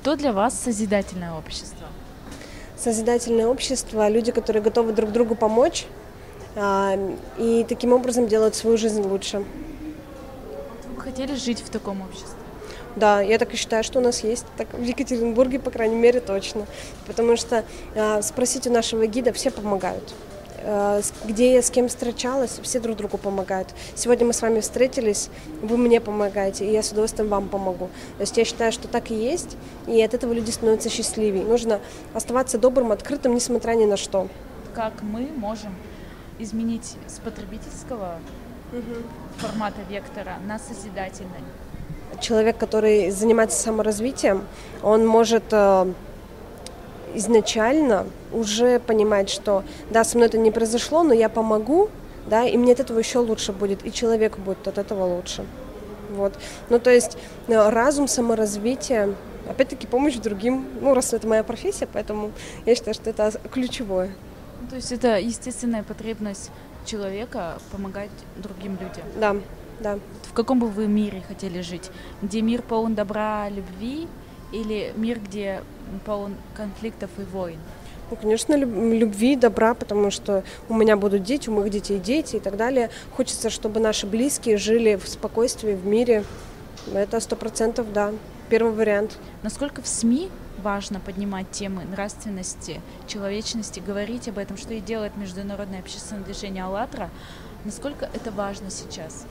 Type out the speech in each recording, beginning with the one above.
Что для вас созидательное общество? Созидательное общество, люди, которые готовы друг другу помочь а, и таким образом делают свою жизнь лучше. Вы бы хотели жить в таком обществе? Да, я так и считаю, что у нас есть. Так в Екатеринбурге, по крайней мере, точно. Потому что э, спросить у нашего гида, все помогают. Э, где я с кем встречалась, все друг другу помогают. Сегодня мы с вами встретились, вы мне помогаете, и я с удовольствием вам помогу. То есть я считаю, что так и есть, и от этого люди становятся счастливее. Нужно оставаться добрым, открытым, несмотря ни на что. Как мы можем изменить с потребительского угу. формата вектора на созидательный? человек, который занимается саморазвитием, он может э, изначально уже понимать, что да, со мной это не произошло, но я помогу, да, и мне от этого еще лучше будет, и человеку будет от этого лучше. Вот. Ну, то есть э, разум, саморазвитие, опять-таки помощь другим, ну, раз это моя профессия, поэтому я считаю, что это ключевое. То есть это естественная потребность человека помогать другим людям? Да, да. В каком бы вы мире хотели жить? Где мир полон добра, любви или мир, где полон конфликтов и войн? Ну, конечно, любви, добра, потому что у меня будут дети, у моих детей дети и так далее. Хочется, чтобы наши близкие жили в спокойствии, в мире. Это сто процентов, да. Первый вариант. Насколько в СМИ важно поднимать темы нравственности, человечности, говорить об этом, что и делает Международное общественное движение «АЛЛАТРА», насколько это важно сейчас?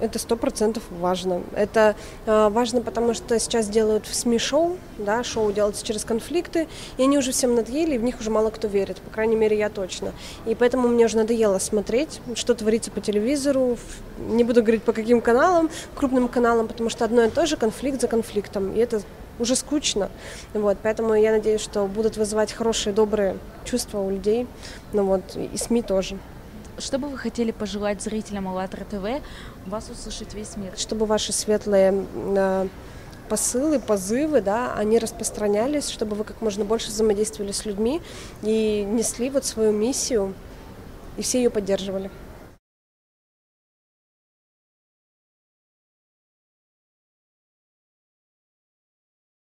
Это сто процентов важно. Это э, важно, потому что сейчас делают в СМИ шоу, да, шоу делается через конфликты, и они уже всем надоели, и в них уже мало кто верит, по крайней мере, я точно. И поэтому мне уже надоело смотреть, что творится по телевизору, не буду говорить по каким каналам, крупным каналам, потому что одно и то же конфликт за конфликтом, и это уже скучно. Вот, поэтому я надеюсь, что будут вызывать хорошие, добрые чувства у людей, ну вот, и СМИ тоже. Что бы вы хотели пожелать зрителям АЛЛАТРА ТВ вас услышать весь мир? Чтобы ваши светлые э, посылы, позывы, да, они распространялись, чтобы вы как можно больше взаимодействовали с людьми и несли вот свою миссию, и все ее поддерживали.